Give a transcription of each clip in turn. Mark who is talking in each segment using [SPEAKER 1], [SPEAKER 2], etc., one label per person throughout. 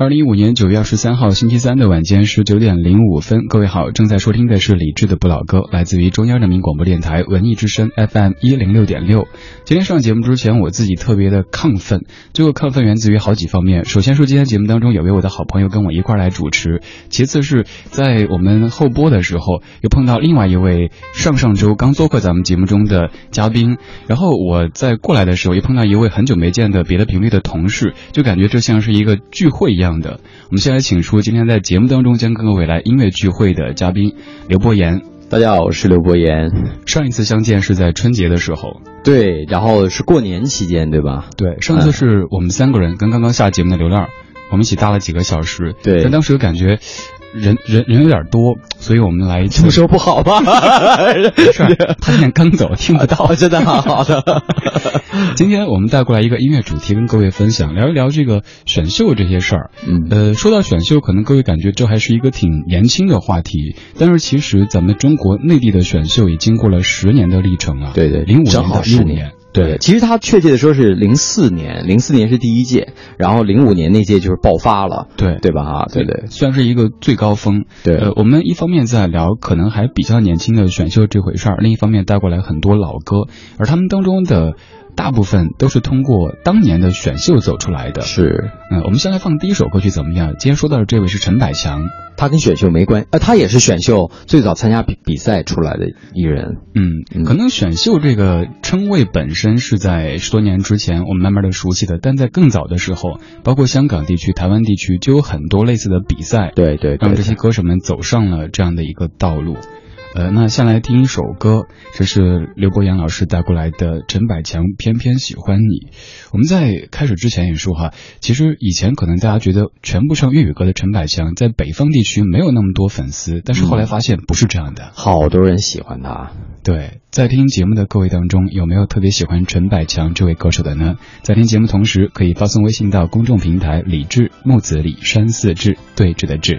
[SPEAKER 1] 二零一五年九月二十三号星期三的晚间十九点零五分，各位好，正在收听的是李志的不老歌，来自于中央人民广播电台文艺之声 FM 一零六点六。今天上节目之前，我自己特别的亢奋，这个亢奋源自于好几方面。首先说今天节目当中有位我的好朋友跟我一块来主持，其次是在我们后播的时候又碰到另外一位上上周刚做客咱们节目中的嘉宾，然后我在过来的时候又碰到一位很久没见的别的频率的同事，就感觉这像是一个聚会一样。的，我们先来请出今天在节目当中将跟各位来音乐聚会的嘉宾刘博言。
[SPEAKER 2] 大家好，我是刘博言。
[SPEAKER 1] 上一次相见是在春节的时候，
[SPEAKER 2] 对，然后是过年期间，对吧？
[SPEAKER 1] 对，上次是我们三个人跟刚刚下节目的刘亮，我们一起搭了几个小时。
[SPEAKER 2] 对，
[SPEAKER 1] 但当时感觉。人人人有点多，所以我们来
[SPEAKER 2] 这么说不好吧？
[SPEAKER 1] 是，他现在刚走，听不到，
[SPEAKER 2] 真的好的。
[SPEAKER 1] 今天我们带过来一个音乐主题，跟各位分享，聊一聊这个选秀这些事儿。
[SPEAKER 2] 嗯，
[SPEAKER 1] 呃，说到选秀，可能各位感觉这还是一个挺年轻的话题，但是其实咱们中国内地的选秀也经过了十年的历程啊。
[SPEAKER 2] 对对，
[SPEAKER 1] 零五年到一五年。对，
[SPEAKER 2] 其实他确切的说是零四年，零四年是第一届，然后零五年那届就是爆发了，
[SPEAKER 1] 对
[SPEAKER 2] 对吧？哈，对对，
[SPEAKER 1] 算是一个最高峰。
[SPEAKER 2] 对，
[SPEAKER 1] 呃，我们一方面在聊可能还比较年轻的选秀这回事儿，另一方面带过来很多老歌，而他们当中的。大部分都是通过当年的选秀走出来的。
[SPEAKER 2] 是，
[SPEAKER 1] 嗯，我们先来放第一首歌曲怎么样？今天说到的这位是陈百强，
[SPEAKER 2] 他跟选秀没关，呃，他也是选秀最早参加比比赛出来的艺人。
[SPEAKER 1] 嗯，可能选秀这个称谓本身是在十多年之前我们慢慢的熟悉的，但在更早的时候，包括香港地区、台湾地区就有很多类似的比赛，
[SPEAKER 2] 对对，
[SPEAKER 1] 让这些歌手们走上了这样的一个道路。呃，那先来听一首歌，这是刘伯阳老师带过来的陈百强《偏偏喜欢你》。我们在开始之前也说哈，其实以前可能大家觉得全部唱粤语歌的陈百强在北方地区没有那么多粉丝，但是后来发现不是这样的，
[SPEAKER 2] 好多人喜欢他。
[SPEAKER 1] 对，在听节目的各位当中，有没有特别喜欢陈百强这位歌手的呢？在听节目同时，可以发送微信到公众平台“李志木子李山四志对峙的志”。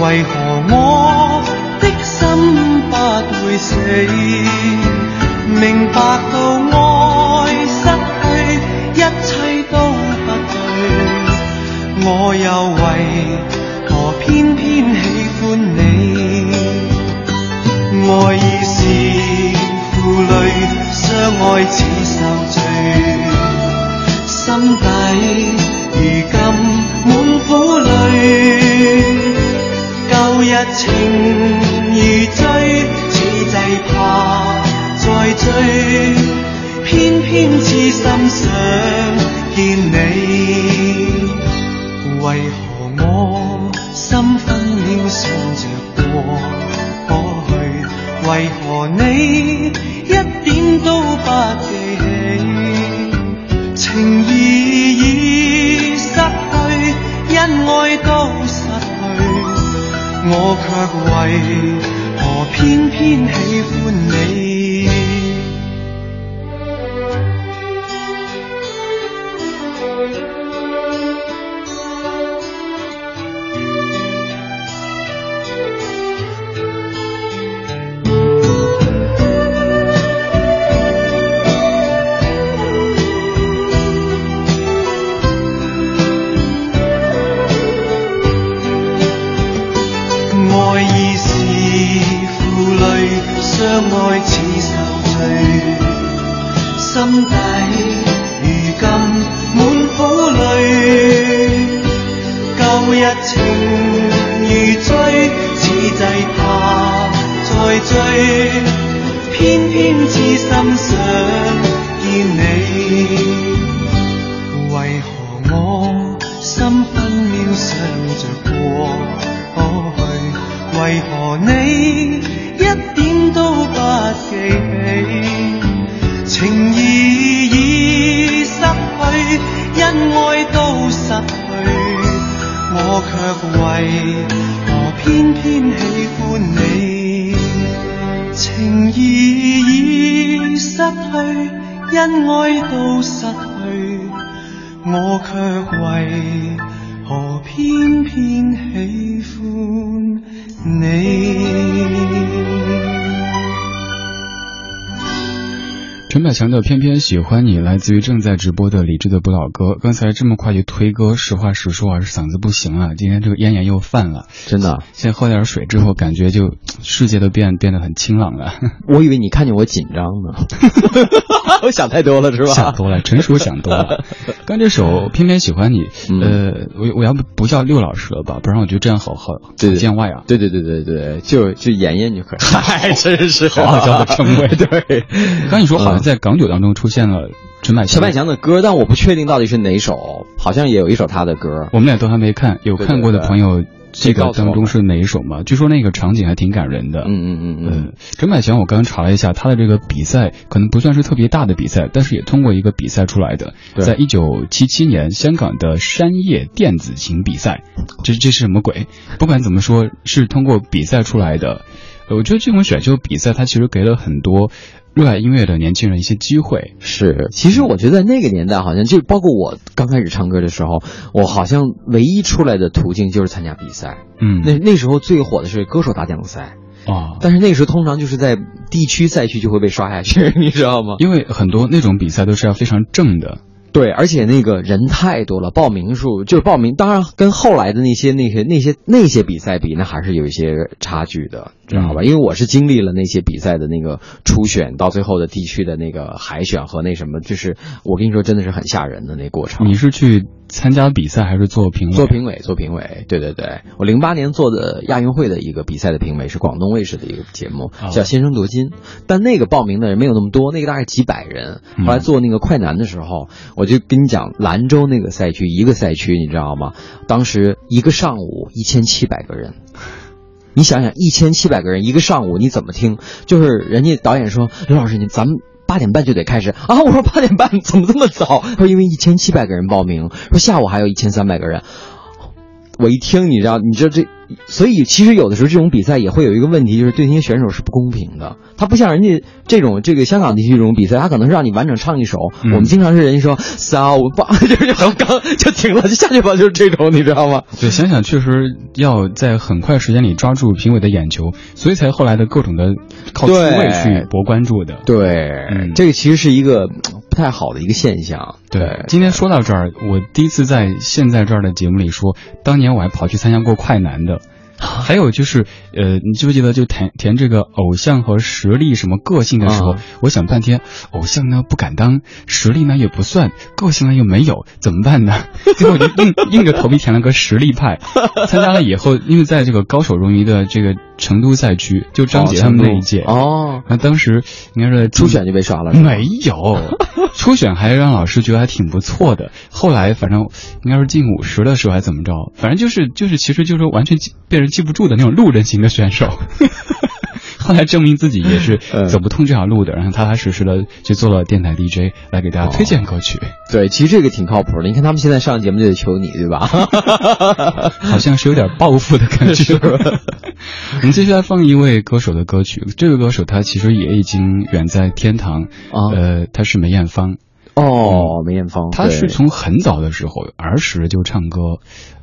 [SPEAKER 3] 为何我的心不会死？明白到爱失去，一切都不对，我又为何偏偏喜欢你？爱已是负累，相爱似受罪，心底情如醉，此际怕再追，偏偏痴心想见你。喜欢你》
[SPEAKER 1] 来自于正在直播的理智的不老哥。刚才这么快就推歌，实话实说啊，是嗓子不行了。今天这个咽炎又犯了，
[SPEAKER 2] 真的。
[SPEAKER 1] 先喝点水之后，感觉就世界都变变得很清朗了。
[SPEAKER 2] 我以为你看见我紧张呢，我想太多了是吧？
[SPEAKER 1] 想多了，成熟想多了。刚这首《偏偏喜欢你》，呃，我我要不不叫六老师了吧？不然我觉得这样好好
[SPEAKER 2] 对
[SPEAKER 1] 见外啊。
[SPEAKER 2] 对对对对对，就就妍妍就可以。
[SPEAKER 1] 嗨，真是好好叫的称谓。对，刚你说好像。在港九当中出现了陈百强
[SPEAKER 2] 陈百强的歌，但我不确定到底是哪首，好像也有一首他的歌。
[SPEAKER 1] 我们俩都还没看，有看过的朋友，这个当中是哪一首吗？据说那个场景还挺感人的。
[SPEAKER 2] 嗯嗯嗯嗯。
[SPEAKER 1] 陈百强，我刚刚查了一下，他的这个比赛可能不算是特别大的比赛，但是也通过一个比赛出来的，在一九七七年香港的山叶电子琴比赛，这这是什么鬼？不管怎么说，是通过比赛出来的。我觉得这种选秀比赛，它其实给了很多。热爱音乐的年轻人一些机会
[SPEAKER 2] 是，其实我觉得那个年代好像就包括我刚开始唱歌的时候，我好像唯一出来的途径就是参加比赛。
[SPEAKER 1] 嗯，
[SPEAKER 2] 那那时候最火的是歌手大奖赛
[SPEAKER 1] 啊，
[SPEAKER 2] 但是那个时候通常就是在地区赛区就会被刷下去，你知道吗？
[SPEAKER 1] 因为很多那种比赛都是要非常正的。
[SPEAKER 2] 对，而且那个人太多了，报名数就是报名，当然跟后来的那些那些那些那些比赛比，那还是有一些差距的。知道吧？因为我是经历了那些比赛的那个初选，到最后的地区的那个海选和那什么，就是我跟你说，真的是很吓人的那过程。
[SPEAKER 1] 你是去参加比赛还是做评委？
[SPEAKER 2] 做评委，做评委。对对对，我零八年做的亚运会的一个比赛的评委，是广东卫视的一个节目，叫《先声夺金》。但那个报名的人没有那么多，那个大概几百人。后来做那个快男的时候，我就跟你讲，兰州那个赛区一个赛区，你知道吗？当时一个上午一千七百个人。你想想，一千七百个人一个上午，你怎么听？就是人家导演说：“刘老师，你咱们八点半就得开始啊！”我说：“八点半怎么这么早？”他说：“因为一千七百个人报名，说下午还有一千三百个人。”我一听，你知道，你知道这。所以，其实有的时候这种比赛也会有一个问题，就是对那些选手是不公平的。他不像人家这种这个香港地区这种比赛，他可能是让你完整唱一首。我们经常是人家说三五八，就是刚刚就停了，就下去吧，就是这种，你知道吗？
[SPEAKER 1] 对，想想确实要在很快时间里抓住评委的眼球，所以才后来的各种的靠出位去博关注的。
[SPEAKER 2] 对，这个其实是一个不太好的一个现象。
[SPEAKER 1] 对，今天说到这儿，我第一次在现在这儿的节目里说，当年我还跑去参加过快男的。还有就是，呃，你记不记得就填填这个偶像和实力什么个性的时候，我想半天，偶像呢不敢当，实力呢也不算，个性呢又没有，怎么办呢？最后就硬硬着头皮填了个实力派。参加了以后，因为在这个高手荣誉的这个成都赛区，就张杰他们那一届
[SPEAKER 2] 哦，
[SPEAKER 1] 那当时应该是
[SPEAKER 2] 初选就被刷了，
[SPEAKER 1] 没有，初选还让老师觉得还挺不错的。后来反正应该是进五十的时候还怎么着，反正就是就是，其实就是完全被人。记不住的那种路人型的选手，后来证明自己也是走不通这条路的，然后踏踏实实的去做了电台 DJ，来给大家推荐歌曲。
[SPEAKER 2] 对，其实这个挺靠谱的。你看他们现在上节目就得求你，对吧？
[SPEAKER 1] 好像是有点报复的感觉。我们接下来放一位歌手的歌曲，这个歌手他其实也已经远在天堂。呃，他是梅艳芳。
[SPEAKER 2] 哦，梅艳芳，
[SPEAKER 1] 他是从很早的时候儿时就唱歌。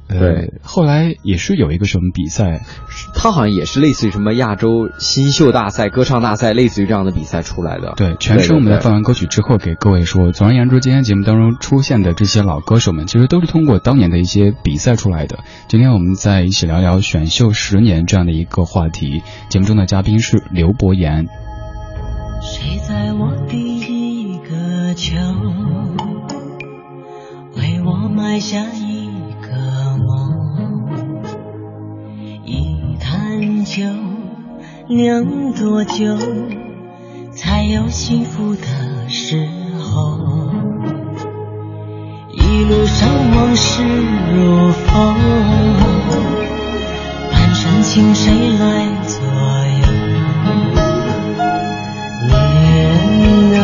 [SPEAKER 2] 对，
[SPEAKER 1] 后来也是有一个什么比赛，
[SPEAKER 2] 他好像也是类似于什么亚洲新秀大赛、歌唱大赛，类似于这样的比赛出来的。
[SPEAKER 1] 对，全是我们在放完歌曲之后给各位说。总而言之，今天节目当中出现的这些老歌手们，其实都是通过当年的一些比赛出来的。今天我们在一起聊聊选秀十年这样的一个话题。节目中的嘉宾是刘博言。
[SPEAKER 4] 谁在我第一个球，为我埋下一。酒酿多久才有幸福的时候？一路上往事如风，半生情谁来左右？女人啊，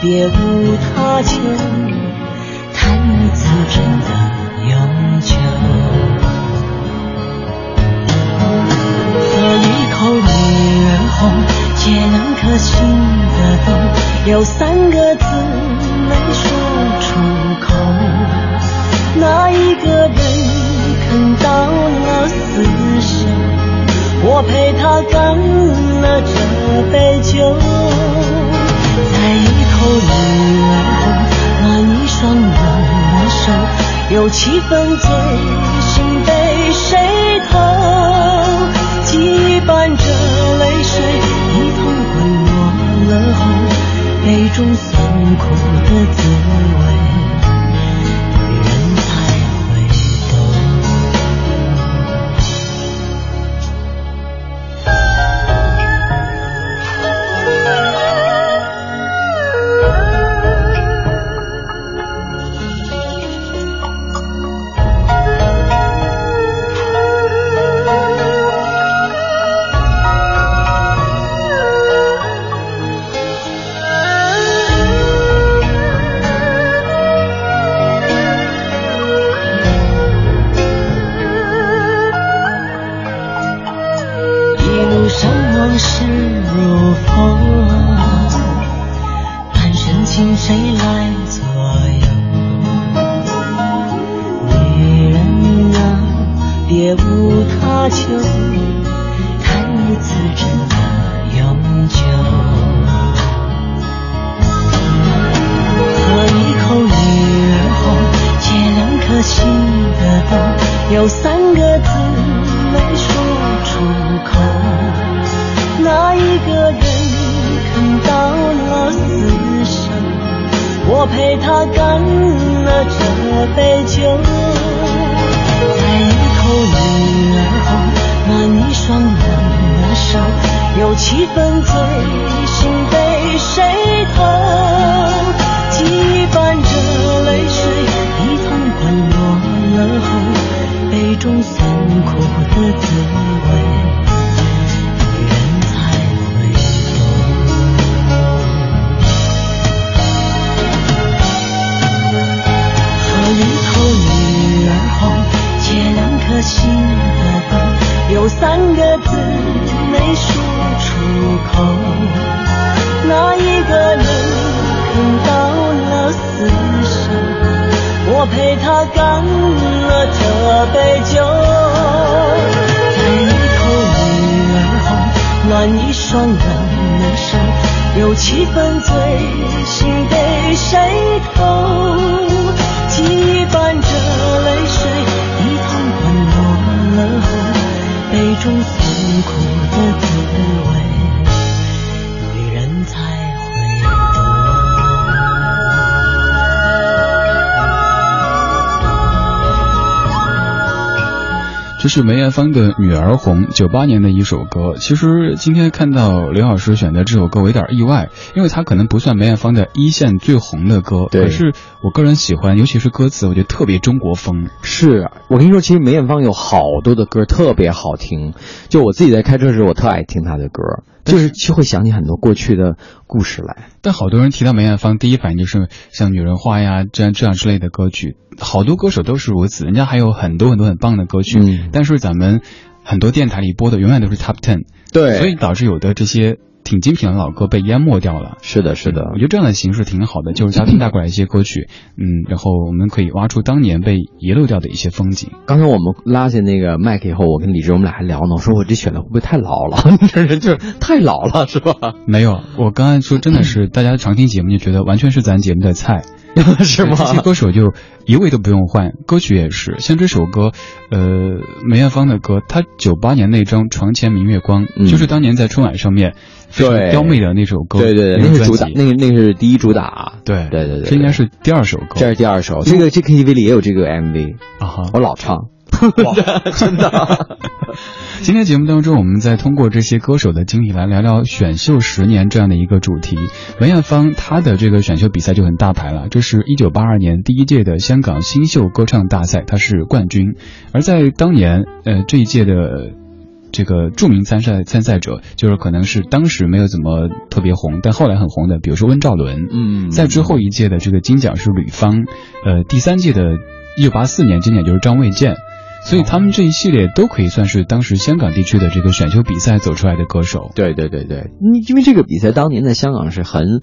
[SPEAKER 4] 别无他求，谈你自真的永久。偷女儿红，借两颗心的灯，有三个字没说出口，那一个人肯到了死神，我陪他干了这杯酒，再一口女人，暖一双冷的手，有七分醉心被谁偷。杯中酸苦的滋味。
[SPEAKER 1] 这是梅艳芳的《女儿红》，九八年的一首歌。其实今天看到刘老师选的这首歌，我有点意外，因为它可能不算梅艳芳的一线最红的歌，可是我个人喜欢，尤其是歌词，我觉得特别中国风。
[SPEAKER 2] 是我跟你说，其实梅艳芳有好多的歌特别好听，就我自己在开车时，我特爱听她的歌。就是就会想起很多过去的故事来，
[SPEAKER 1] 但好多人提到梅艳芳，第一反应就是像《女人花》呀这样这样之类的歌曲，好多歌手都是如此，人家还有很多很多很棒的歌曲，但是咱们很多电台里播的永远都是 Top Ten，
[SPEAKER 2] 对，
[SPEAKER 1] 所以导致有的这些。挺精品的老歌被淹没掉了。
[SPEAKER 2] 是的，是的，
[SPEAKER 1] 我觉得这样的形式挺好的，就是嘉宾带过来一些歌曲，嗯，然后我们可以挖出当年被遗漏掉的一些风景。
[SPEAKER 2] 刚才我们拉下那个麦克以后，我跟李志我们俩还聊呢，我说我这选的会不会太老了？这人就是太老了，是吧？
[SPEAKER 1] 没有，我刚才说真的是 大家常听节目就觉得完全是咱节目的菜。
[SPEAKER 2] 是吗？
[SPEAKER 1] 这些歌手就一位都不用换，歌曲也是。像这首歌，呃，梅艳芳的歌，她九八年那张《床前明月光》，就是当年在春晚上面非常妖媚的那首歌。
[SPEAKER 2] 对对对，那是主打，那个那是第一主打。
[SPEAKER 1] 对
[SPEAKER 2] 对对对，
[SPEAKER 1] 这应该是第二首歌。
[SPEAKER 2] 这是第二首，这个这 KTV 里也有这个 MV
[SPEAKER 1] 啊，
[SPEAKER 2] 我老唱。
[SPEAKER 1] 真的。今天节目当中，我们再通过这些歌手的经历来聊聊选秀十年这样的一个主题。梅艳芳她的这个选秀比赛就很大牌了，这是一九八二年第一届的香港新秀歌唱大赛，她是冠军。而在当年，呃，这一届的这个著名参赛参赛者，就是可能是当时没有怎么特别红，但后来很红的，比如说温兆伦。
[SPEAKER 2] 嗯，
[SPEAKER 1] 在之后一届的这个金奖是吕方，呃，第三届的一九八四年金奖就是张卫健。所以他们这一系列都可以算是当时香港地区的这个选秀比赛走出来的歌手。
[SPEAKER 2] 对对对对，因为这个比赛当年在香港是很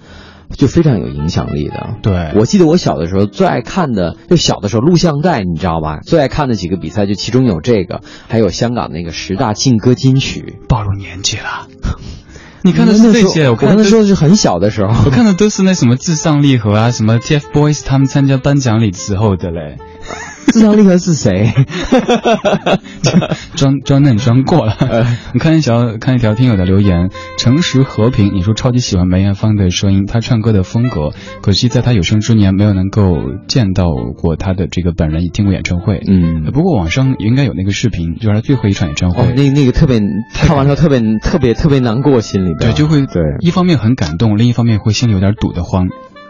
[SPEAKER 2] 就非常有影响力的。
[SPEAKER 1] 对，
[SPEAKER 2] 我记得我小的时候最爱看的，就小的时候录像带，你知道吧？最爱看的几个比赛，就其中有这个，还有香港那个十大劲歌金曲。
[SPEAKER 1] 暴露年纪了。你看的是这些，
[SPEAKER 2] 我看的时候是很小的时候，
[SPEAKER 1] 我看的都是那什么至上励合啊，什么 TFBOYS 他们参加颁奖礼之后的嘞。
[SPEAKER 2] 至上励合是谁？
[SPEAKER 1] 装装嫩装过了。你看一条看一条听友的留言，诚实和平，你说超级喜欢梅艳芳的声音，她唱歌的风格，可惜在她有生之年没有能够见到过她的这个本人，听过演唱会。
[SPEAKER 2] 嗯，
[SPEAKER 1] 不过网上应该有那个视频，就是她最后一场演唱会，
[SPEAKER 2] 那那个特别看完之后特别特别特别难过，心里
[SPEAKER 1] 对就会
[SPEAKER 2] 对，
[SPEAKER 1] 一方面很感动，另一方面会心里有点堵得慌。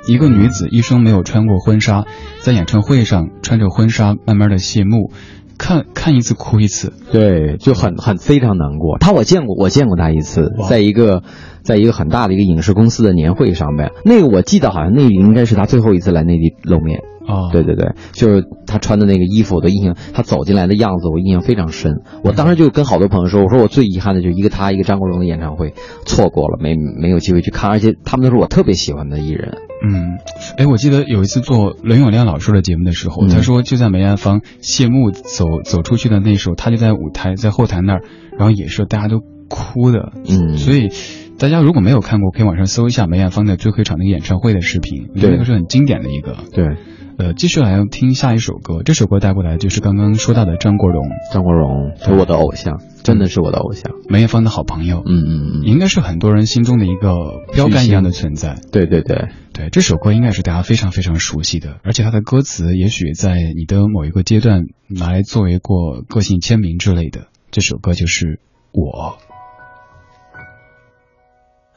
[SPEAKER 1] 一个女子一生没有穿过婚纱，在演唱会上穿着婚纱慢慢的谢幕，看看一次哭一次，
[SPEAKER 2] 对，就很很非常难过。她我见过，我见过她一次，在一个在一个很大的一个影视公司的年会上面，那个我记得好像那应该是她最后一次来内地露面。
[SPEAKER 1] 哦，
[SPEAKER 2] 对对对，就是他穿的那个衣服，我的印象，他走进来的样子，我印象非常深。我当时就跟好多朋友说，我说我最遗憾的就一个他，一个张国荣的演唱会错过了，没没有机会去看，而且他们都是我特别喜欢的艺人。
[SPEAKER 1] 嗯，哎，我记得有一次做伦永亮老师的节目的时候，他说就在梅艳芳谢幕走走出去的那时候，他就在舞台在后台那儿，然后也是大家都哭的。
[SPEAKER 2] 嗯，
[SPEAKER 1] 所以大家如果没有看过，可以网上搜一下梅艳芳的最后一场那个演唱会的视频，
[SPEAKER 2] 对，
[SPEAKER 1] 那个是很经典的一个。
[SPEAKER 2] 对。
[SPEAKER 1] 呃，继续来听下一首歌。这首歌带过来就是刚刚说到的张国荣。
[SPEAKER 2] 张国荣是我的偶像，真的是我的偶像。
[SPEAKER 1] 梅艳芳的好朋友，
[SPEAKER 2] 嗯嗯嗯，
[SPEAKER 1] 应该是很多人心中的一个标杆一样的存在。
[SPEAKER 2] 对对对
[SPEAKER 1] 对，这首歌应该是大家非常非常熟悉的，而且它的歌词也许在你的某一个阶段拿来作为过个性签名之类的。这首歌就是我。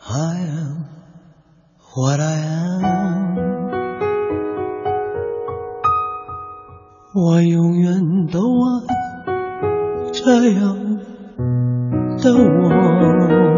[SPEAKER 3] I am what I am. 我永远都爱这样的我。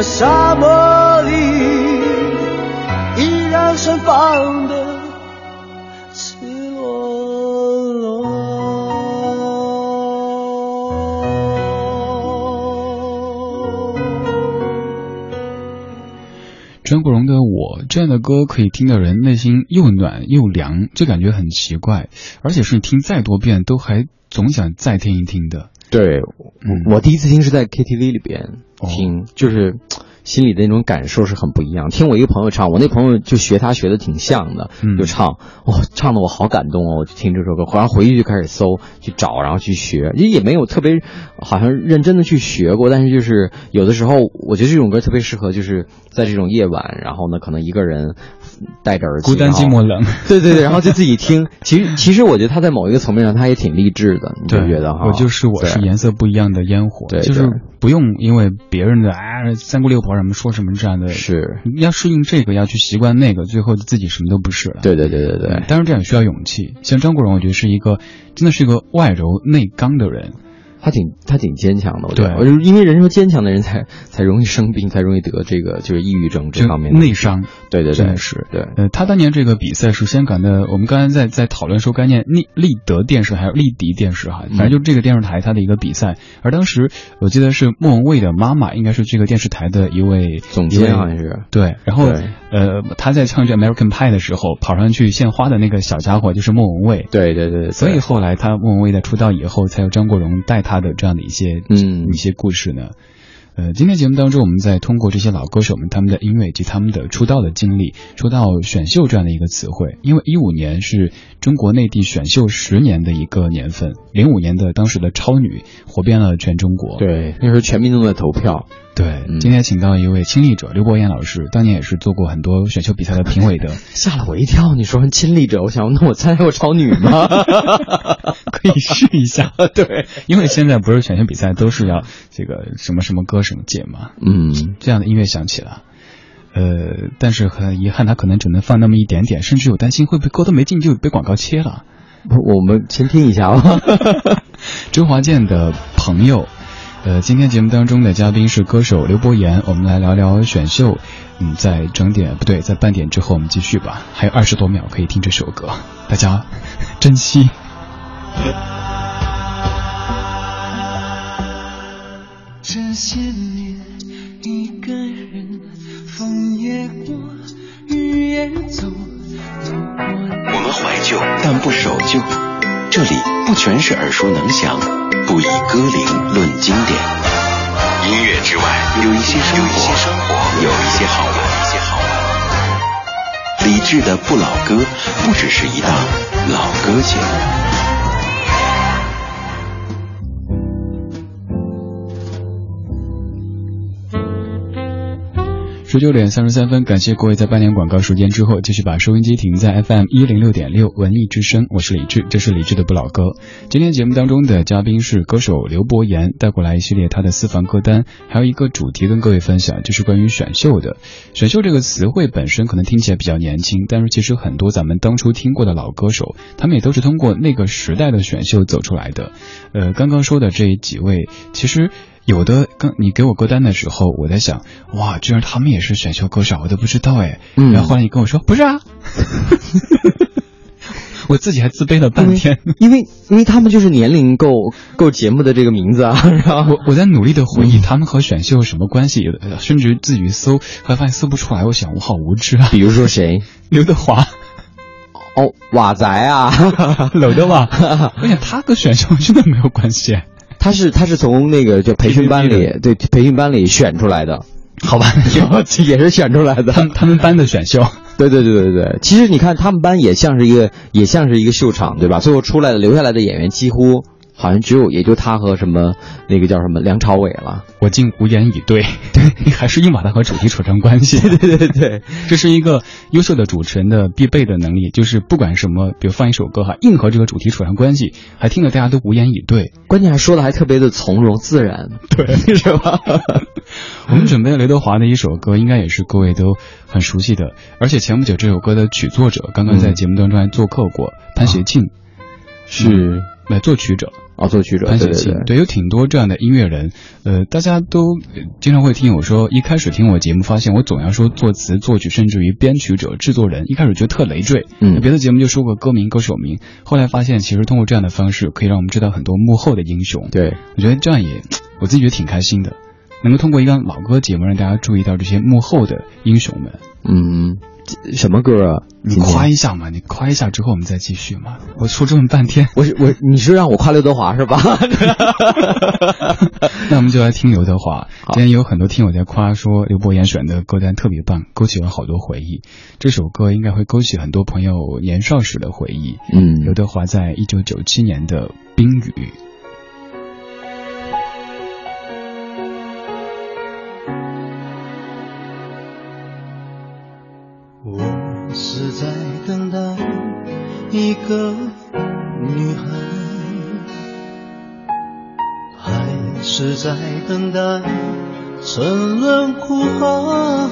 [SPEAKER 3] 的沙漠里，依然盛放的赤裸裸。
[SPEAKER 1] 张国荣的《我》这样的歌可以听的人内心又暖又凉，这感觉很奇怪，而且是你听再多遍都还总想再听一听的。
[SPEAKER 2] 对，
[SPEAKER 1] 嗯
[SPEAKER 2] 我第一次听是在 KTV 里边听，就是心里的那种感受是很不一样。听我一个朋友唱，我那朋友就学他学的挺像的，
[SPEAKER 1] 嗯
[SPEAKER 2] 就唱，哇、唱的我好感动哦！我就听这首歌，然后回去就开始搜去找，然后去学，也也没有特别好像认真的去学过，但是就是有的时候，我觉得这种歌特别适合，就是在这种夜晚，然后呢，可能一个人戴着耳机，
[SPEAKER 1] 孤单寂寞冷，
[SPEAKER 2] 对对对，然后就自己听。其实其实我觉得他在某一个层面上，他也挺励志的，你就觉得哈？
[SPEAKER 1] 我就是我是颜色不一样的烟火，
[SPEAKER 2] 对
[SPEAKER 1] 就是不用因为别人的啊三姑六婆什么说什么这样的，
[SPEAKER 2] 是，
[SPEAKER 1] 要适应这个，要去习惯那个，最后自己什么都不是了。
[SPEAKER 2] 对对对对对
[SPEAKER 1] 嗯，当然这样也需要勇气。像张国荣，我觉得是一个真的是一个外柔内刚的人。
[SPEAKER 2] 他挺他挺坚强的，我觉得，
[SPEAKER 1] 对。
[SPEAKER 2] 我就是因为人说坚强的人才才容易生病，才容易得这个就是抑郁症这方面的
[SPEAKER 1] 内伤，
[SPEAKER 2] 对对对，
[SPEAKER 1] 是
[SPEAKER 2] 对。
[SPEAKER 1] 呃，他当年这个比赛是香港的，我们刚才在在讨论说该念立立德电视还有立迪电视哈，
[SPEAKER 2] 嗯
[SPEAKER 1] 反正就这个电视台它的一个比赛。而当时我记得是莫文蔚的妈妈，应该是这个电视台的一位
[SPEAKER 2] 总监好像是。
[SPEAKER 1] 对，然后
[SPEAKER 2] 对
[SPEAKER 1] 呃他在唱这 American Pie 的时候，跑上去献花的那个小家伙就是莫文蔚。
[SPEAKER 2] 对对对对，
[SPEAKER 1] 所以后来他莫文蔚在出道以后，才有张国荣带他的这样的一些
[SPEAKER 2] 嗯
[SPEAKER 1] 一些故事呢。呃，今天节目当中，我们在通过这些老歌手们他们的音乐以及他们的出道的经历，说到选秀这样的一个词汇，因为一五年是中国内地选秀十年的一个年份，零五年的当时的超女火遍了全中国。
[SPEAKER 2] 对那时候全民都在投票，
[SPEAKER 1] 对，
[SPEAKER 2] 嗯
[SPEAKER 1] 今天请到一位亲历者刘伯彦老师，当年也是做过很多选秀比赛的评委的，
[SPEAKER 2] 吓了我一跳。你说亲历者，我想那我参加过超女吗？
[SPEAKER 1] 可以试一下。对，因为现在不是选秀比赛都是要这个什么什么歌什么节嘛，
[SPEAKER 2] 嗯，
[SPEAKER 1] 这样的音乐响起了。呃，但是很遗憾，他可能只能放那么一点点，甚至有担心会不会歌都没进就被广告切了。
[SPEAKER 2] 不我们先听一下吧。
[SPEAKER 1] 周华健的朋友，呃，今天节目当中的嘉宾是歌手刘伯言，我们来聊聊选秀。嗯，在整点不对，在半点之后我们继续吧，还有二十多秒可以听这首歌，大家 珍惜。
[SPEAKER 3] 这些年一个人，风也过，雨也走，
[SPEAKER 5] 我们怀旧，但不守旧。这里不全是耳熟能详，不以歌龄论经典。音乐之外，有一些生活，有一些好玩，一些好玩。理智的不老歌，不只是一档老歌节目。
[SPEAKER 1] 十九点三十三分，感谢各位在半年广告时间之后，继续把收音机停在 FM 一零六点六文艺之声，我是李志，这是李志的不老歌。今天节目当中的嘉宾是歌手刘伯言，带过来一系列他的私房歌单，还有一个主题跟各位分享，就是关于选秀的。选秀这个词汇本身可能听起来比较年轻，但是其实很多咱们当初听过的老歌手，他们也都是通过那个时代的选秀走出来的。呃，刚刚说的这几位，其实。有的刚你给我歌单的时候，我在想，哇，居然他们也是选秀歌手，我都不知道哎。
[SPEAKER 2] 嗯
[SPEAKER 1] 然后后来你跟我说不是啊，我自己还自卑了半天。
[SPEAKER 2] 因为因为他们就是年龄够够节目的这个名字啊，然后
[SPEAKER 1] 我我在努力的回忆他们和选秀有什么关系，有的甚至自己搜，还发现搜不出来。我想我好无知啊。
[SPEAKER 2] 比如说谁？
[SPEAKER 1] 刘德华，
[SPEAKER 2] 哦，瓦仔啊，
[SPEAKER 1] 刘德华，我想他跟选秀真的没有关系。
[SPEAKER 2] 他是他是从那个就培训班里对培训班里选出来的，
[SPEAKER 1] 好吧，
[SPEAKER 2] 也是选出来的。
[SPEAKER 1] 他们他们班的选秀，
[SPEAKER 2] 对对对对对，其实你看他们班也像是一个也像是一个秀场，对吧？最后出来的留下来的演员几乎好像只有也就他和什么那个叫什么梁朝伟了。
[SPEAKER 1] 我竟无言以对。对，还是硬把它和主题扯上关系。
[SPEAKER 2] 对对对对，
[SPEAKER 1] 这是一个优秀的主持人的必备的能力，就是不管什么，比如放一首歌哈，硬和这个主题扯上关系，还听得大家都无言以对。
[SPEAKER 2] 关键还说的还特别的从容自然，
[SPEAKER 1] 对，
[SPEAKER 2] 是吧？
[SPEAKER 1] 我们准备了刘德华的一首歌，应该也是各位都很熟悉的，而且前不久这首歌的曲作者刚刚在节目当中还做客过，潘协庆
[SPEAKER 2] 是
[SPEAKER 1] 来作曲者。
[SPEAKER 2] 啊，作曲者
[SPEAKER 1] 潘写庆，对，有挺多这样的音乐人。呃，大家都经常会听我说，一开始听我节目，发现我总要说作词、作曲，甚至于编曲者、制作人。一开始觉得特累赘，
[SPEAKER 2] 嗯，
[SPEAKER 1] 别的节目就说过歌名、歌手名。后来发现，其实通过这样的方式，可以让我们知道很多幕后的英雄。
[SPEAKER 2] 对，
[SPEAKER 1] 我觉得这样也，我自己觉得挺开心的，能够通过一个老歌节目，让大家注意到这些幕后的英雄们。
[SPEAKER 2] 嗯。什么歌啊？
[SPEAKER 1] 你夸一下嘛，你夸一下之后我们再继续嘛。我说这么半天，
[SPEAKER 2] 我我你是让我夸刘德华是吧？
[SPEAKER 1] 那我们就来听刘德华。今天有很多听友在夸说刘伯言选的歌单特别棒，勾起了好多回忆。这首歌应该会勾起很多朋友年少时的回忆。
[SPEAKER 2] 嗯，
[SPEAKER 1] 刘德华在一九九七年的《冰雨》。
[SPEAKER 6] 个女孩，还是在等待沉沦苦海？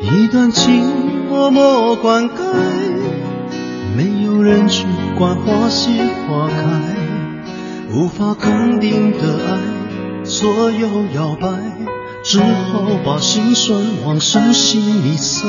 [SPEAKER 6] 一段情默默灌溉，没有人去管花谢花开，无法肯定的爱左右摇摆。只好把心酸往深心里塞。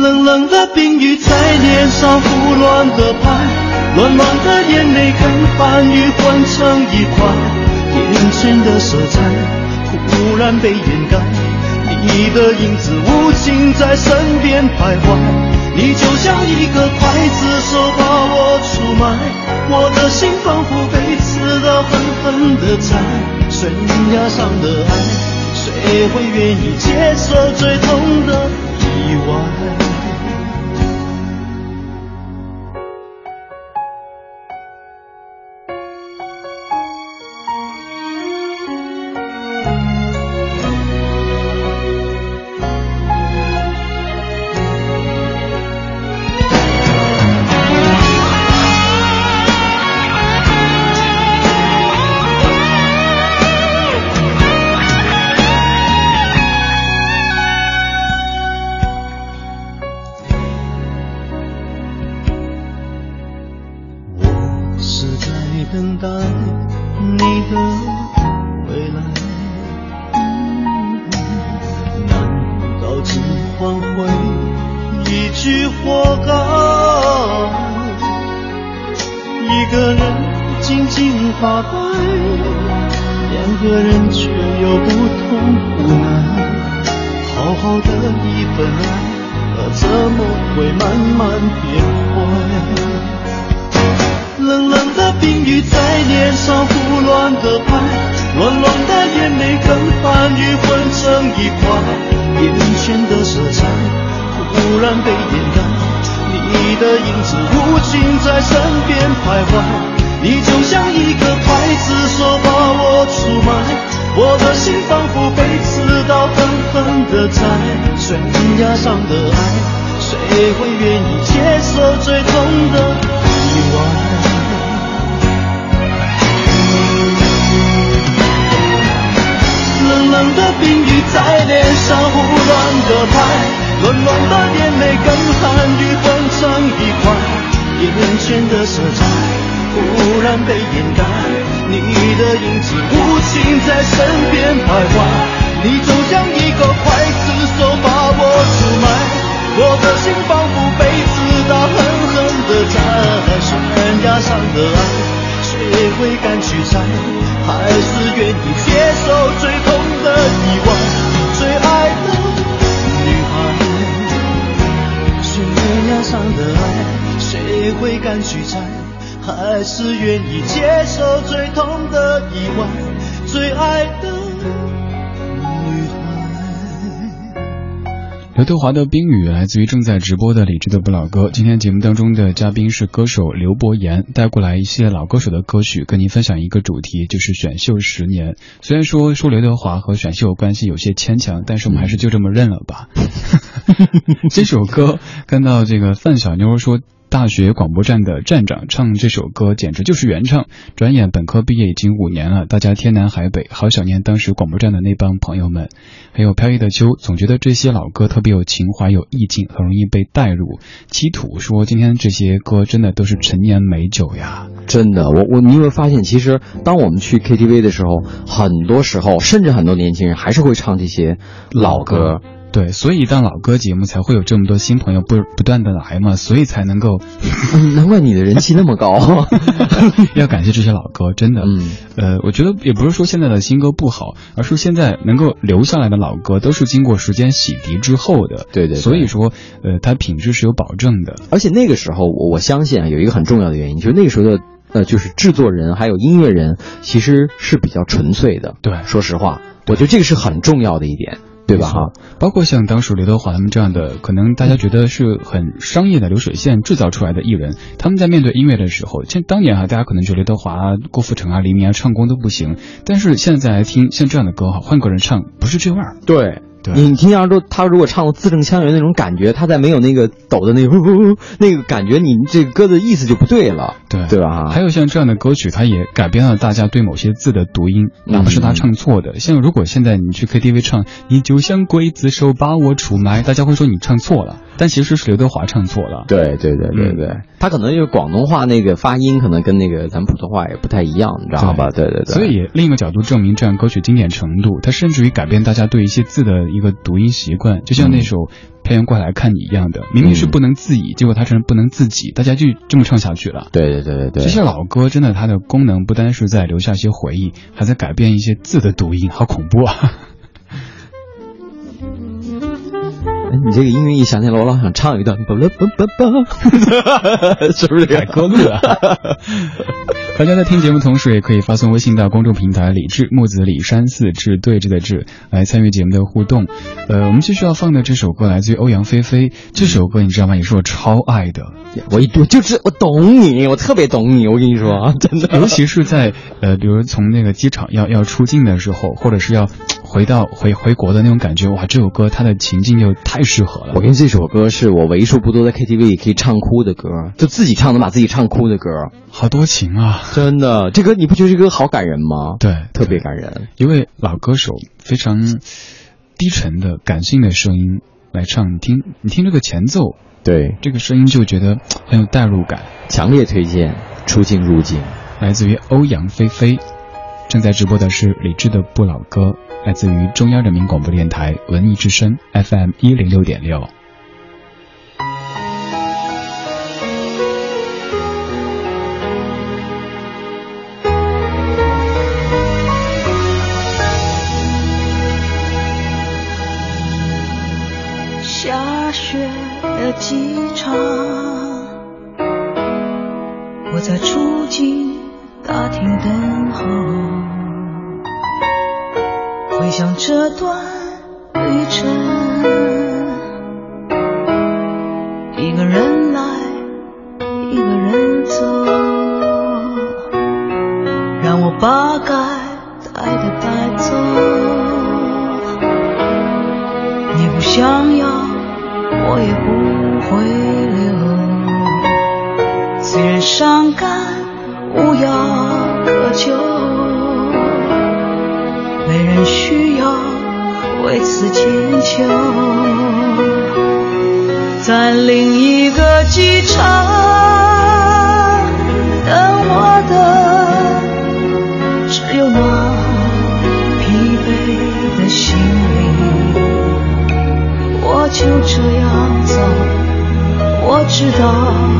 [SPEAKER 6] 冷冷的冰雨在脸上胡乱的拍，乱乱的眼泪跟寒雨混成一块，眼前的色彩忽然被掩盖，你的影子无情在身边徘徊，你就像一个刽子手把我出卖，我的心仿佛被刺刀狠狠的宰。悬崖上的爱，谁会愿意接受最痛的意外？我高，一个人静静发呆，两个人却有不同无奈。好好的一份爱，怎么会慢慢变坏？冷冷的冰雨在脸上胡乱的拍，浓浓的眼泪跟寒雨混成一块，眼前的色彩忽然被掩盖。你的影子无情在身边徘徊，你就像一个刽子手把我出卖，我的心仿佛被刺刀狠狠的宰。悬崖上的爱，谁会愿意接受最痛的意外？冷冷的冰雨在脸上胡乱的拍。冷冷的眼泪跟寒雨混成一块，眼前的色彩忽然被掩盖，你的影子无情在身边徘徊，你就像一个刽子手把我出卖，我的心仿佛被刺刀狠狠地扎。悬崖上的爱，谁会敢去摘？还是愿意接受最痛的意外？上的爱，谁会敢去猜？还是愿意接受最痛的意外，最爱的。
[SPEAKER 1] 刘德华的冰雨来自于正在直播的理智的不老歌。今天节目当中的嘉宾是歌手刘伯言，带过来一些老歌手的歌曲，跟您分享一个主题，就是选秀十年。虽然说说刘德华和选秀关系有些牵强，但是我们还是就这么认了吧。这首歌，看到这个范小妞说。大学广播站的站长唱这首歌，简直就是原唱。转眼本科毕业已经五年了，大家天南海北，好想念当时广播站的那帮朋友们。还有飘逸的秋，总觉得这些老歌特别有情怀、有意境，很容易被带入。七土说，今天这些歌真的都是陈年美酒呀！
[SPEAKER 2] 真的，我我你有没有发现，其实当我们去 KTV 的时候，很多时候，甚至很多年轻人还是会唱这些老歌。
[SPEAKER 1] 对，所以当老歌节目才会有这么多新朋友不不断的来嘛，所以才能够，
[SPEAKER 2] 难怪你的人气那么高。
[SPEAKER 1] 要感谢这些老歌，真的。嗯，呃，我觉得也不是说现在的新歌不好，而是现在能够留下来的老歌都是经过时间洗涤之后的。
[SPEAKER 2] 对对。
[SPEAKER 1] 所以说，呃，它品质是有保证的。
[SPEAKER 2] 而且那个时候，我我相信啊，有一个很重要的原因，就是那个时候的呃，就是制作人还有音乐人其实是比较纯粹的。
[SPEAKER 1] 对，
[SPEAKER 2] 说实话，我觉得这个是很重要的一点。对吧？哈，
[SPEAKER 1] 包括像当时刘德华他们这样的，可能大家觉得是很商业的流水线制造出来的艺人，他们在面对音乐的时候，像当年哈，大家可能觉得刘德华、郭富城啊、黎明啊唱功都不行，但是现在来听像这样的歌哈，换个人唱不是这味儿。
[SPEAKER 2] 对。你听下说他如果唱字正腔圆那种感觉，他在没有那个抖的那个那个感觉，你这歌的意思就不对了，
[SPEAKER 1] 对
[SPEAKER 2] 对吧？
[SPEAKER 1] 还有像这样的歌曲，它也改变了大家对某些字的读音，哪怕是他唱错的。像如果现在你去 KTV 唱，你就像刽子手把我出卖，大家会说你唱错了。但其实是刘德华唱错了，
[SPEAKER 2] 对对对对对，他可能就是广东话那个发音，可能跟那个咱普通话也不太一样，你知道吧？对对对。
[SPEAKER 1] 所以另一个角度证明这样歌曲经典程度，它甚至于改变大家对一些字的一个读音习惯，就像那首《漂洋过海来看你》一样的，明明是不能自已，结果他成不能自己，大家就这么唱下去了。
[SPEAKER 2] 对对对对对。
[SPEAKER 1] 这些老歌真的，它的功能不单是在留下一些回忆，还在改变一些字的读音，好恐怖啊！
[SPEAKER 2] 你这个音乐一响起来，我老想唱一段，是不是
[SPEAKER 1] 改歌？大家在听节目同时，也可以发送微信到公众平台“李志木子李山寺志对峙的志”来参与节目的互动。呃，我们继续要放的这首歌来自于欧阳菲菲，这首歌你知道吗？也是我超爱的。
[SPEAKER 2] 我一我就是我懂你，我特别懂你。我跟你说啊，真的，
[SPEAKER 1] 尤其是在呃，比如从那个机场要要出境的时候，或者是要回到回回国的那种感觉，哇，这首歌它的情境就太适合了。
[SPEAKER 2] 我跟这首歌是我为数不多的 KTV 也可以唱哭的歌，就自己唱能把自己唱哭的歌，
[SPEAKER 1] 好多情啊！
[SPEAKER 2] 真的，这歌你不觉得这歌好感人吗？
[SPEAKER 1] 对，
[SPEAKER 2] 特别感人。
[SPEAKER 1] 一位老歌手非常低沉的感性的声音来唱，你听，你听这个前奏。
[SPEAKER 2] 对
[SPEAKER 1] 这个声音就觉得很有代入感，
[SPEAKER 2] 强烈推荐出境入境，
[SPEAKER 1] 来自于欧阳菲菲，正在直播的是李志的不老歌，来自于中央人民广播电台文艺之声 FM 一零六点六。
[SPEAKER 4] 道。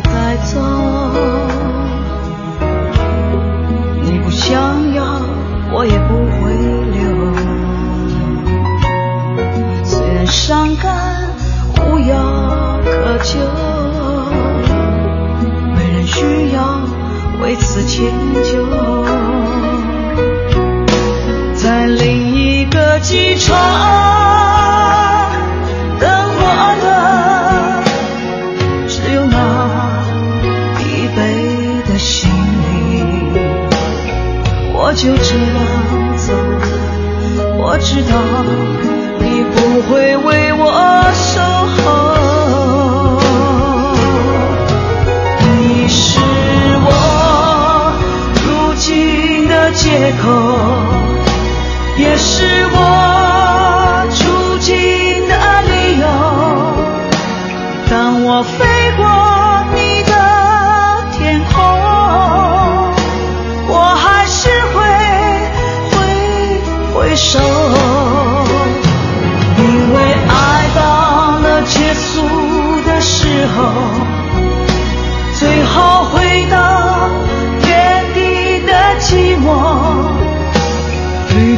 [SPEAKER 4] 带走，你不想要，我也不会留。虽然伤感无药可救，没人需要为此迁就。在另一个机场。就这样走，我知道你不会为我守候。你是我如今的借口，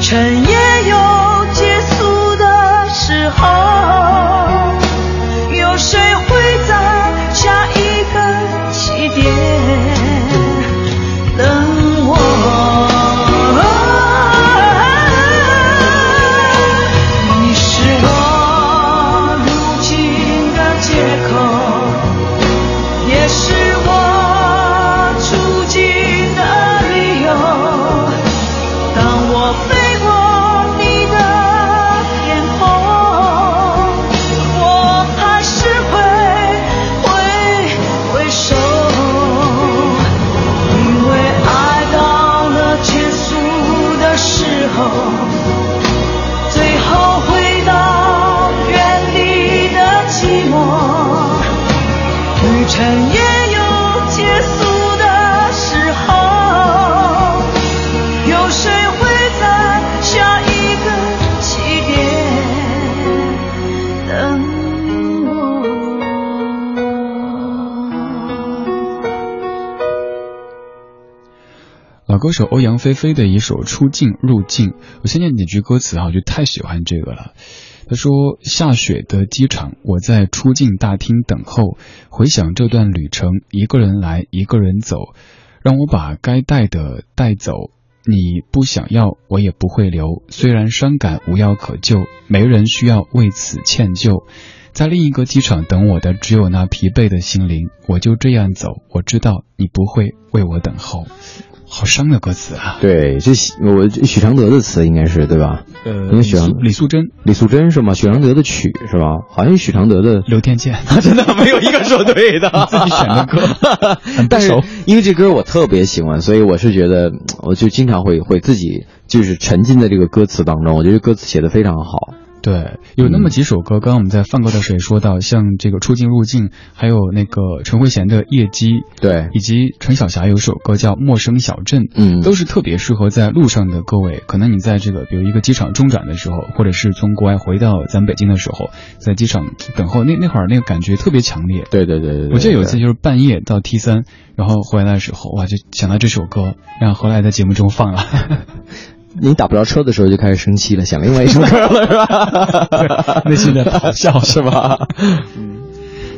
[SPEAKER 4] 尘烟
[SPEAKER 1] 歌手欧阳菲菲的一首《出境入境》，我先念几句歌词啊，我就太喜欢这个了。他说：“下雪的机场，我在出境大厅等候，回想这段旅程，一个人来，一个人走，让我把该带的带走。你不想要，我也不会留。虽然伤感无药可救，没人需要为此歉疚。在另一个机场等我的，只有那疲惫的心灵。我就这样走，我知道你不会为我等候。”好伤的歌词啊！
[SPEAKER 2] 对，这我许常德的词应该是对吧？
[SPEAKER 1] 呃，因为许常李素贞，
[SPEAKER 2] 李素贞是吗？许常德的曲是吧？好像许常德的
[SPEAKER 1] 刘天健，
[SPEAKER 2] 真的没有一个说对的。
[SPEAKER 1] 自己选的歌，
[SPEAKER 2] 但是因为这歌我特别喜欢，所以我是觉得，我就经常会会自己就是沉浸在这个歌词当中。我觉得歌词写的非常好。
[SPEAKER 1] 对，有那么几首歌，刚刚我们在放歌的时候也说到，像这个出境入境，还有那个陈慧娴的夜机，
[SPEAKER 2] 对，
[SPEAKER 1] 以及陈小霞有首歌叫陌生小镇，
[SPEAKER 2] 嗯，
[SPEAKER 1] 都是特别适合在路上的各位。可能你在这个比如一个机场中转的时候，或者是从国外回到咱北京的时候，在机场等候，那那会儿那个感觉特别强烈。
[SPEAKER 2] 对对对对，
[SPEAKER 1] 我记得有一次就是半夜到 T 三，然后回来的时候，哇，就想到这首歌，然后后来在节目中放了。
[SPEAKER 2] 你打不着车的时候就开始生气了，想另外一首歌了是吧？
[SPEAKER 1] 内心的咆哮
[SPEAKER 2] 是吧？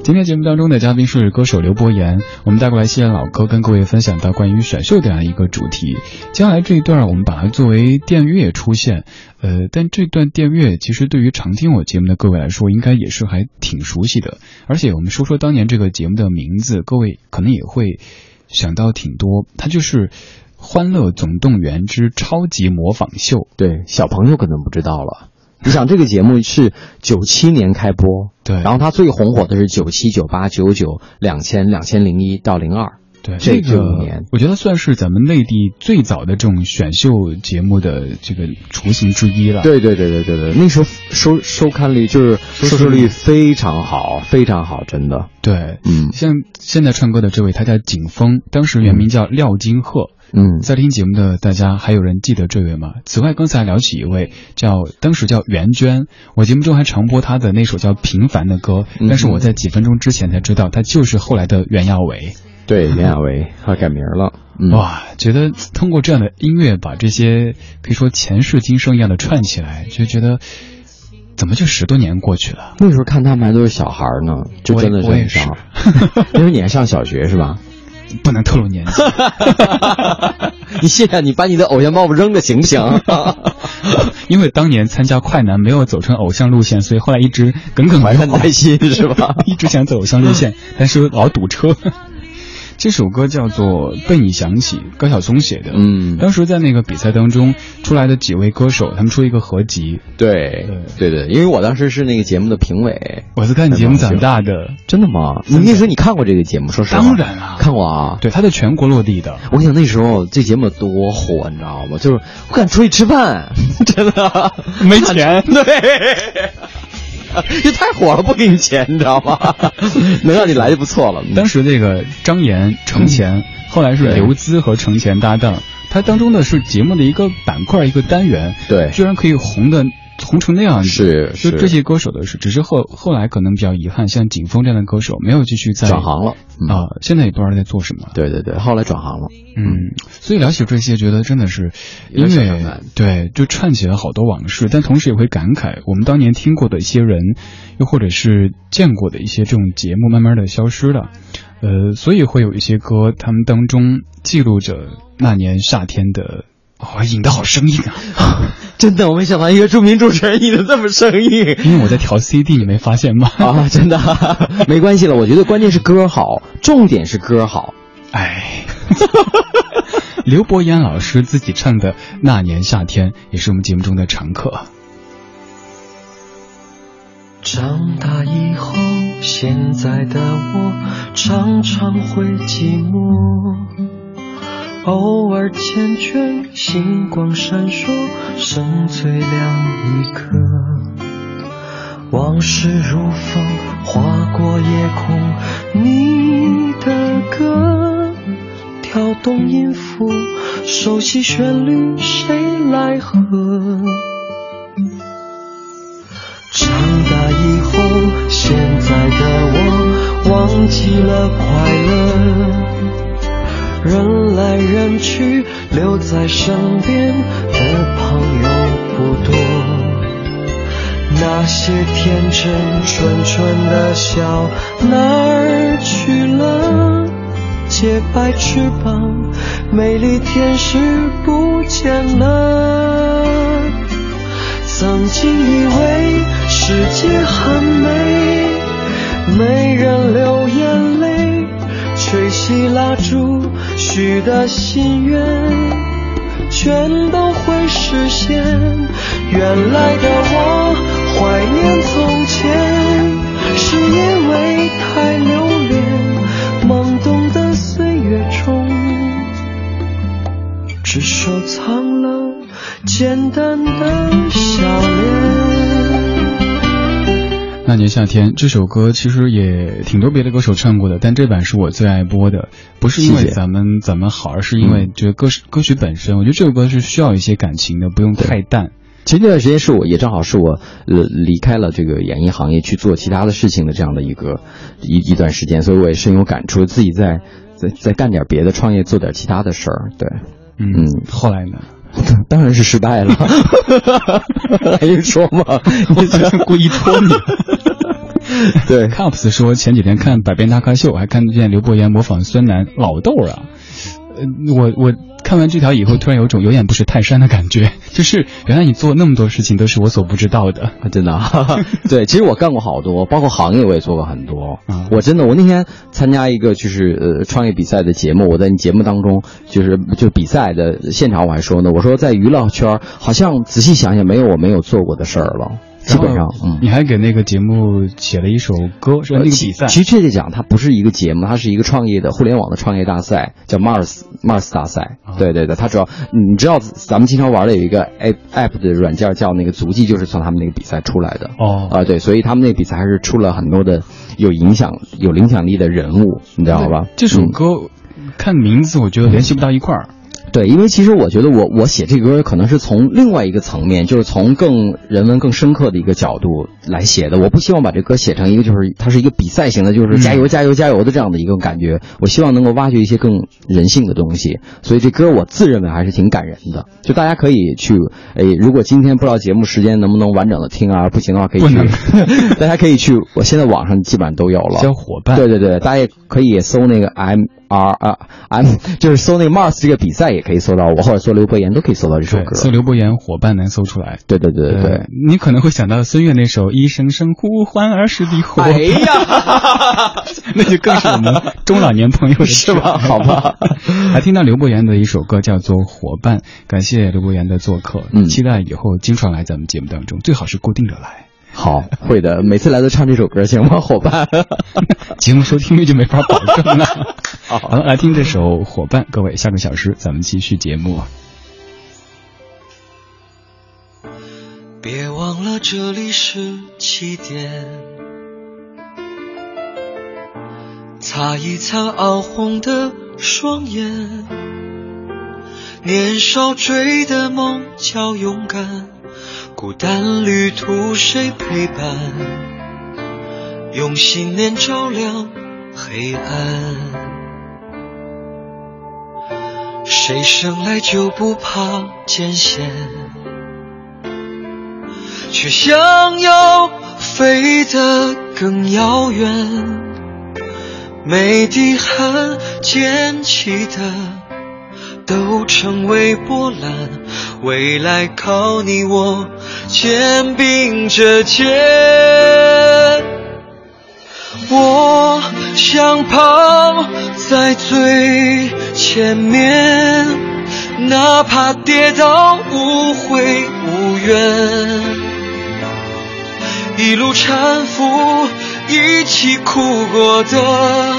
[SPEAKER 1] 今天节目当中的嘉宾是歌手刘伯言，我们带过来西安老歌，跟各位分享到关于选秀这样一个主题。接下来这一段我们把它作为电乐出现，呃，但这段电乐其实对于常听我节目的各位来说，应该也是还挺熟悉的。而且我们说说当年这个节目的名字，各位可能也会想到挺多，它就是《欢乐总动员之超级模仿秀》。
[SPEAKER 2] 对，小朋友可能不知道了。你想这个节目是九七年开播，
[SPEAKER 1] 对，
[SPEAKER 2] 然后它最红火的是九七、九八、九九、两千、两千零一到零二，
[SPEAKER 1] 对，
[SPEAKER 2] 这
[SPEAKER 1] 个
[SPEAKER 2] 年
[SPEAKER 1] 我觉得算是咱们内地最早的这种选秀节目的这个雏形之一了。
[SPEAKER 2] 对对对对对对，那时候收收看率就是收视率非常好，非常好，真的。
[SPEAKER 1] 对，
[SPEAKER 2] 嗯，
[SPEAKER 1] 像现在唱歌的这位，他叫景峰，当时原名叫廖金鹤。
[SPEAKER 2] 嗯，
[SPEAKER 1] 在听节目的大家还有人记得这位吗？此外，刚才聊起一位叫当时叫袁娟，我节目中还常播她的那首叫《平凡》的歌，但是我在几分钟之前才知道，她就是后来的袁娅维。
[SPEAKER 2] 对，袁娅维，她改名了。
[SPEAKER 1] 哇，觉得通过这样的音乐把这些可以说前世今生一样的串起来，就觉得怎么就十多年过去了？
[SPEAKER 2] 那时候看他们还都是小孩呢，就真的是很
[SPEAKER 1] 少。
[SPEAKER 2] 那时候你还上小学是吧？
[SPEAKER 1] 不能透露年纪。
[SPEAKER 2] 你现在你把你的偶像包袱扔了行不行？
[SPEAKER 1] 因为当年参加快男没有走成偶像路线，所以后来一直耿耿
[SPEAKER 2] 怀恨在心是吧？
[SPEAKER 1] 一直想走偶像路线，但是老堵车。这首歌叫做《被你想起》，高晓松写的。
[SPEAKER 2] 嗯，
[SPEAKER 1] 当时在那个比赛当中出来的几位歌手，他们出一个合集。
[SPEAKER 2] 对对对，因为我当时是那个节目的评委，
[SPEAKER 1] 我是看节目长大的。
[SPEAKER 2] 真的吗？你那时候你看过这个节目？说实话，
[SPEAKER 1] 当然啊，
[SPEAKER 2] 看过啊。
[SPEAKER 1] 对，他在全国落地的。
[SPEAKER 2] 我跟你讲，那时候这节目多火，你知道吗？就是我敢出去吃饭，真的
[SPEAKER 1] 没钱。
[SPEAKER 2] 对。这太火了，不给你钱，你知道吗？能让你来就不错了。
[SPEAKER 1] 当时这个张岩、程前，后来是刘孜和程前搭档，他当中的是节目的一个板块、一个单元，
[SPEAKER 2] 对，
[SPEAKER 1] 居然可以红的。红成那样子，
[SPEAKER 2] 是
[SPEAKER 1] 就这些歌手的是，只是后后来可能比较遗憾，像景峰这样的歌手没有继续在
[SPEAKER 2] 转行了
[SPEAKER 1] 啊，现在也不知道在做什么。
[SPEAKER 2] 对对对，后来转行了。
[SPEAKER 1] 嗯，所以聊起这些，觉得真的是音乐对，就串起了好多往事，但同时也会感慨，我们当年听过的一些人，又或者是见过的一些这种节目，慢慢的消失了。呃，所以会有一些歌，他们当中记录着那年夏天的。哦，引的好生硬啊！
[SPEAKER 2] 真的，我没想到一个著名主持人引的这么生硬。
[SPEAKER 1] 因为我在调 CD，你没发现吗？
[SPEAKER 2] 啊，真的，没关系了。我觉得关键是歌好，重点是歌好。
[SPEAKER 1] 哎，刘伯言老师自己唱的《那年夏天》也是我们节目中的常客。
[SPEAKER 3] 长大以后，现在的我常常会寂寞。偶尔缱绻，星光闪烁，剩最亮一颗。往事如风，划过夜空。你的歌，跳动音符，熟悉旋律，谁来和？长大以后，现在的我忘记了快乐。人来人去，留在身边的朋友不多。那些天真纯纯的笑哪儿去了？洁白翅膀，美丽天使不见了。曾经以为世界很美，没人流眼泪，吹熄蜡烛。许的心愿全都会实现。原来的我怀念从前，是因为太留恋懵懂的岁月中，只收藏了简单的笑脸。
[SPEAKER 1] 那年夏天这首歌其实也挺多别的歌手唱过的，但这版是我最爱播的，不是因为咱们咱们好，而是因为觉得歌歌曲本身。我觉得这首歌是需要一些感情的，不用太淡。
[SPEAKER 2] 前这段时间是我也正好是我呃离开了这个演艺行业去做其他的事情的这样的一个一一段时间，所以我也深有感触，自己在在在干点别的，创业做点其他的事儿。对，
[SPEAKER 1] 嗯，后来呢？
[SPEAKER 2] 当然是失败了，还用说吗？
[SPEAKER 1] 我故意戳你。
[SPEAKER 2] 对
[SPEAKER 1] ，Cups 说前几天看《百变大咖秀》，还看见刘伯言模仿孙楠老豆啊。呃，我我看完这条以后，突然有种有眼不识泰山的感觉，就是原来你做那么多事情都是我所不知道的，
[SPEAKER 2] 真的。对，其实我干过好多，包括行业我也做过很多。我真的，我那天参加一个就是呃创业比赛的节目，我在你节目当中就是就比赛的现场我还说呢，我说在娱乐圈好像仔细想想没有我没有做过的事儿了。基本上，嗯，
[SPEAKER 1] 你还给那个节目写了一首歌，是那个比赛。
[SPEAKER 2] 其实确切讲，它不是一个节目，它是一个创业的互联网的创业大赛，叫 Mars Mars 大赛。对对对，它主要你知道，咱们经常玩的有一个 app app 的软件叫那个足迹，就是从他们那个比赛出来的。
[SPEAKER 1] 哦，
[SPEAKER 2] 啊对，所以他们那个比赛还是出了很多的有影响、有影响力的人物，你知道吧？
[SPEAKER 1] 这首歌看名字，我觉得联系不到一块儿。
[SPEAKER 2] 对，因为其实我觉得我我写这歌可能是从另外一个层面，就是从更人文、更深刻的一个角度来写的。我不希望把这歌写成一个就是它是一个比赛型的，就是加油加油加油的这样的一个感觉。我希望能够挖掘一些更人性的东西。所以这歌我自认为还是挺感人的。就大家可以去，哎，如果今天不知道节目时间能不能完整的听啊，不行的话可以去，大家可以去。我现在网上基本上都有了。
[SPEAKER 1] 小伙伴。
[SPEAKER 2] 对对对，大家也可以搜那个 M R 啊 M，就是搜那个 Mars 这个比赛。也可以搜到我，或者搜刘伯言都可以搜到这首歌。
[SPEAKER 1] 搜刘伯言伙伴能搜出来。
[SPEAKER 2] 对对对对对，
[SPEAKER 1] 你可能会想到孙悦那首一声声呼唤儿时的伙伴。
[SPEAKER 2] 哎呀，
[SPEAKER 1] 那就更是我们中老年朋友
[SPEAKER 2] 是吧？好吧。
[SPEAKER 1] 还听到刘伯言的一首歌叫做《伙伴》，感谢刘伯言的做客，嗯，期待以后经常来咱们节目当中，最好是固定的来。
[SPEAKER 2] 好，会的，每次来都唱这首歌行吗？伙伴，
[SPEAKER 1] 节目收听率就没法保证了。好，来听这首《伙伴》，各位，下个小时咱们继续节目。
[SPEAKER 3] 别忘了这里是起点，擦一擦熬红的双眼，年少追的梦叫勇敢。孤单旅途谁陪伴？用信念照亮黑暗。谁生来就不怕艰险？却想要飞得更遥远。每滴汗溅起的。都成为波澜，未来靠你我肩并着肩。我想跑在最前面，哪怕跌倒无悔无怨，一路搀扶，一起哭过的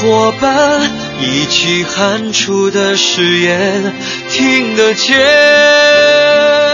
[SPEAKER 3] 伙伴。一起喊出的誓言，听得见。